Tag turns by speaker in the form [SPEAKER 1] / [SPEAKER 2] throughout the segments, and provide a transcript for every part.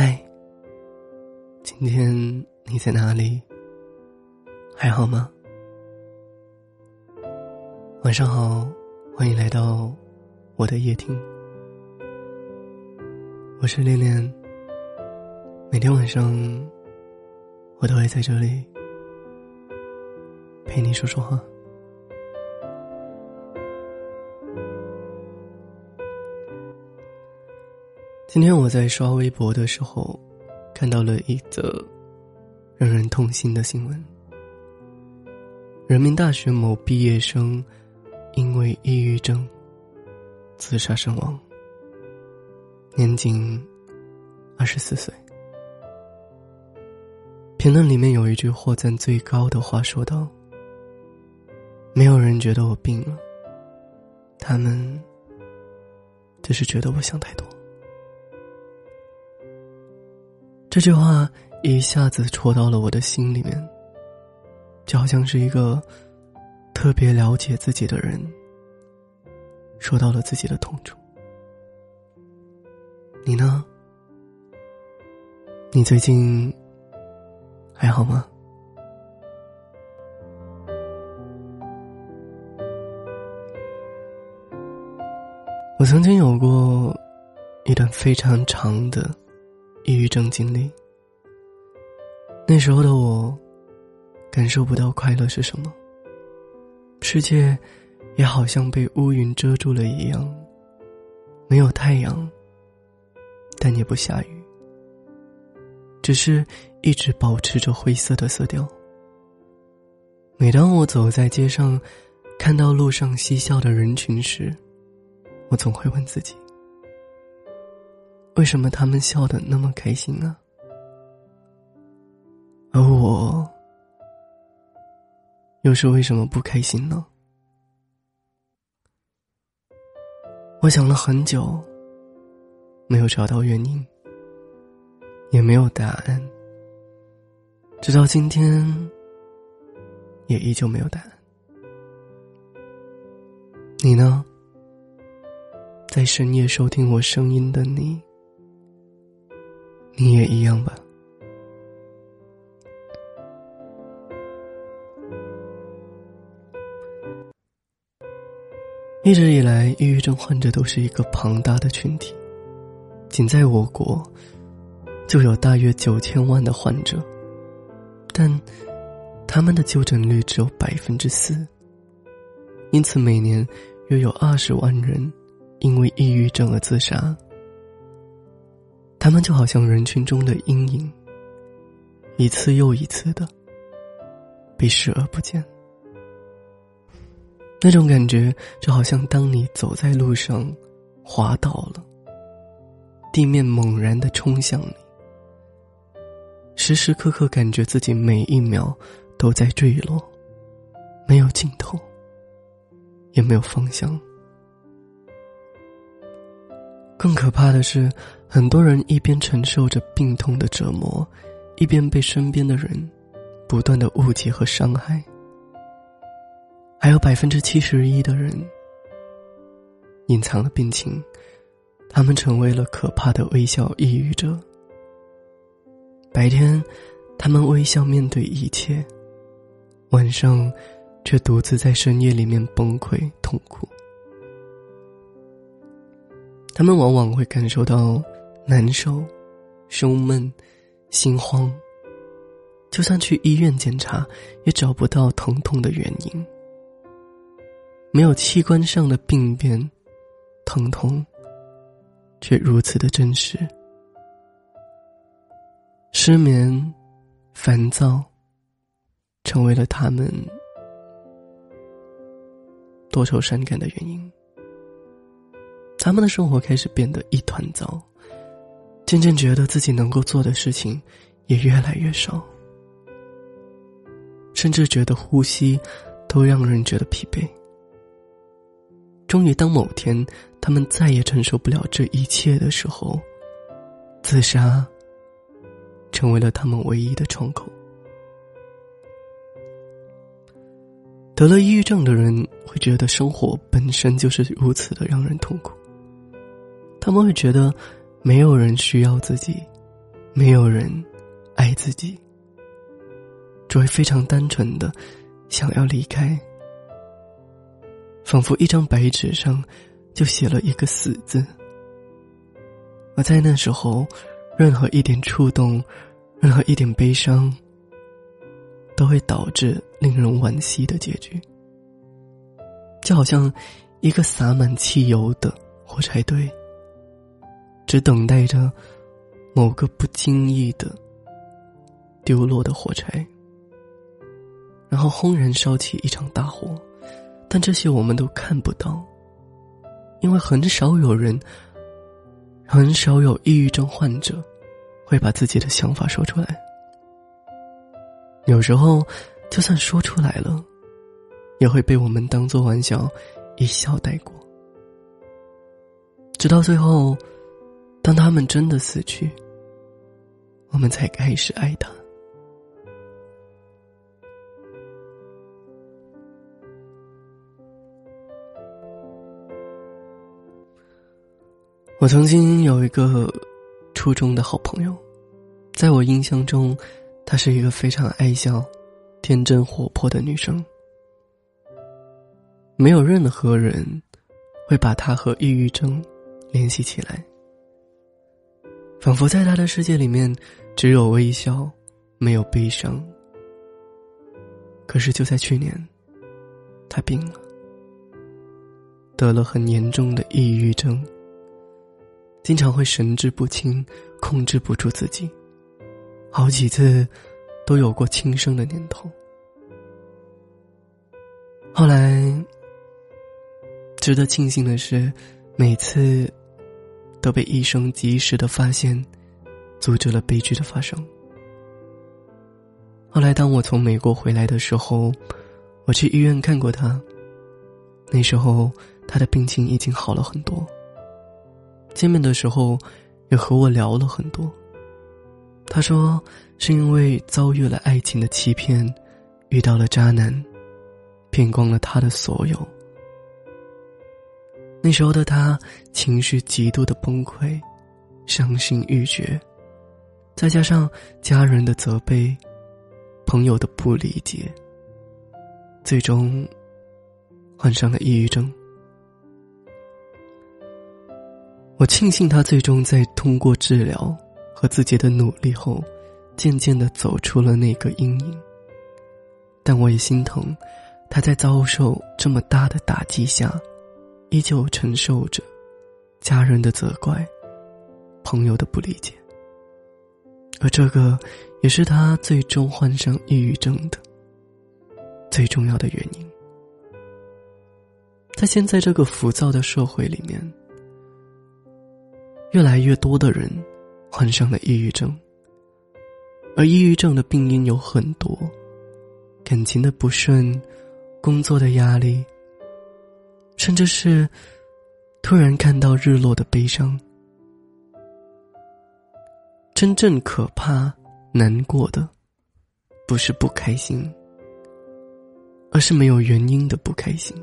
[SPEAKER 1] 嗨，今天你在哪里？还好吗？晚上好，欢迎来到我的夜听。我是恋恋，每天晚上我都会在这里陪你说说话。今天我在刷微博的时候，看到了一则让人痛心的新闻：人民大学某毕业生因为抑郁症自杀身亡，年仅二十四岁。评论里面有一句获赞最高的话，说道：“没有人觉得我病了，他们只是觉得我想太多。”这句话一下子戳到了我的心里面，就好像是一个特别了解自己的人说到了自己的痛处。你呢？你最近还好吗？我曾经有过一段非常长的。抑郁症经历。那时候的我，感受不到快乐是什么。世界，也好像被乌云遮住了一样，没有太阳，但也不下雨，只是一直保持着灰色的色调。每当我走在街上，看到路上嬉笑的人群时，我总会问自己。为什么他们笑得那么开心呢？而我又是为什么不开心呢？我想了很久，没有找到原因，也没有答案。直到今天，也依旧没有答案。你呢？在深夜收听我声音的你。你也一样吧。一直以来，抑郁症患者都是一个庞大的群体，仅在我国就有大约九千万的患者，但他们的就诊率只有百分之四，因此每年约有二十万人因为抑郁症而自杀。他们就好像人群中的阴影，一次又一次的被视而不见。那种感觉就好像当你走在路上，滑倒了，地面猛然的冲向你，时时刻刻感觉自己每一秒都在坠落，没有尽头，也没有方向。更可怕的是，很多人一边承受着病痛的折磨，一边被身边的人不断的误解和伤害。还有百分之七十一的人隐藏了病情，他们成为了可怕的微笑抑郁者。白天，他们微笑面对一切，晚上，却独自在深夜里面崩溃痛苦。他们往往会感受到难受、胸闷、心慌。就算去医院检查，也找不到疼痛的原因。没有器官上的病变，疼痛却如此的真实。失眠、烦躁，成为了他们多愁善感的原因。他们的生活开始变得一团糟，渐渐觉得自己能够做的事情也越来越少，甚至觉得呼吸都让人觉得疲惫。终于，当某天他们再也承受不了这一切的时候，自杀成为了他们唯一的窗口。得了抑郁症的人会觉得生活本身就是如此的让人痛苦。他们会觉得，没有人需要自己，没有人爱自己，只会非常单纯的想要离开，仿佛一张白纸上就写了一个死字。而在那时候，任何一点触动，任何一点悲伤，都会导致令人惋惜的结局。就好像一个洒满汽油的火柴堆，只等待着某个不经意的丢落的火柴，然后轰然烧起一场大火。但这些我们都看不到，因为很少有人，很少有抑郁症患者会把自己的想法说出来。有时候，就算说出来了。也会被我们当做玩笑，一笑带过。直到最后，当他们真的死去，我们才开始爱他。我曾经有一个初中的好朋友，在我印象中，她是一个非常爱笑、天真活泼的女生。没有任何人会把她和抑郁症联系起来，仿佛在他的世界里面只有微笑，没有悲伤。可是就在去年，他病了，得了很严重的抑郁症，经常会神志不清，控制不住自己，好几次都有过轻生的念头。后来。值得庆幸的是，每次都被医生及时的发现，阻止了悲剧的发生。后来，当我从美国回来的时候，我去医院看过他。那时候，他的病情已经好了很多。见面的时候，也和我聊了很多。他说，是因为遭遇了爱情的欺骗，遇到了渣男，骗光了他的所有。那时候的他情绪极度的崩溃，伤心欲绝，再加上家人的责备，朋友的不理解，最终患上了抑郁症。我庆幸他最终在通过治疗和自己的努力后，渐渐的走出了那个阴影。但我也心疼他在遭受这么大的打击下。依旧承受着家人的责怪、朋友的不理解，而这个也是他最终患上抑郁症的最重要的原因。在现在这个浮躁的社会里面，越来越多的人患上了抑郁症，而抑郁症的病因有很多：感情的不顺、工作的压力。甚至是突然看到日落的悲伤。真正可怕、难过的，不是不开心，而是没有原因的不开心。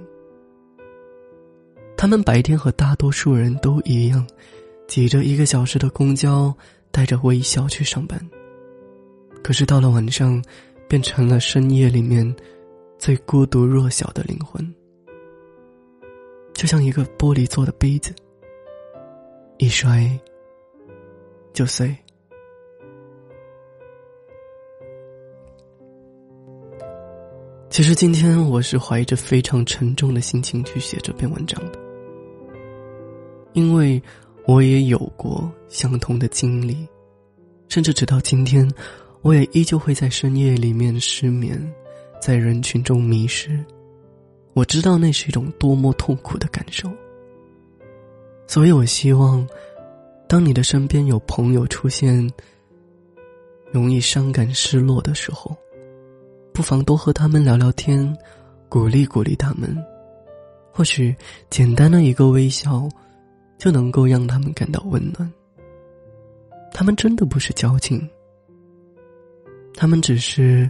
[SPEAKER 1] 他们白天和大多数人都一样，挤着一个小时的公交，带着微笑去上班。可是到了晚上，变成了深夜里面最孤独弱小的灵魂。就像一个玻璃做的杯子，一摔就碎。其实今天我是怀着非常沉重的心情去写这篇文章的，因为我也有过相同的经历，甚至直到今天，我也依旧会在深夜里面失眠，在人群中迷失。我知道那是一种多么痛苦的感受，所以我希望，当你的身边有朋友出现容易伤感失落的时候，不妨多和他们聊聊天，鼓励鼓励他们。或许简单的一个微笑，就能够让他们感到温暖。他们真的不是矫情，他们只是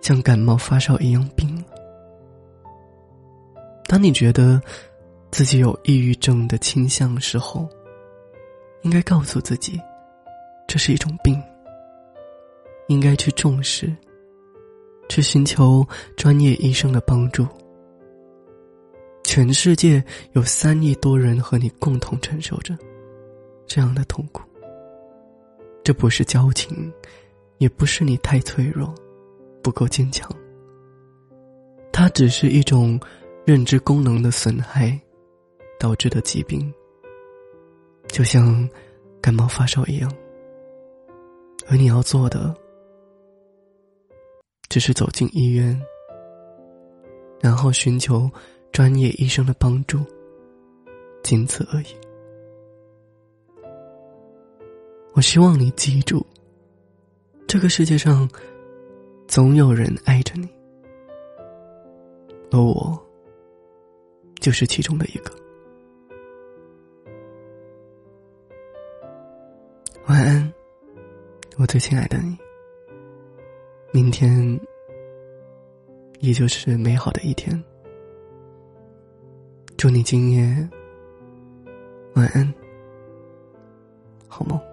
[SPEAKER 1] 像感冒发烧一样病。当你觉得自己有抑郁症的倾向时候，应该告诉自己，这是一种病，应该去重视，去寻求专业医生的帮助。全世界有三亿多人和你共同承受着这样的痛苦。这不是矫情，也不是你太脆弱，不够坚强。它只是一种认知功能的损害导致的疾病，就像感冒发烧一样。而你要做的，只是走进医院，然后寻求。专业医生的帮助，仅此而已。我希望你记住，这个世界上总有人爱着你，而我就是其中的一个。晚安，我最亲爱的你。明天依旧是美好的一天。祝你今夜晚安，好梦。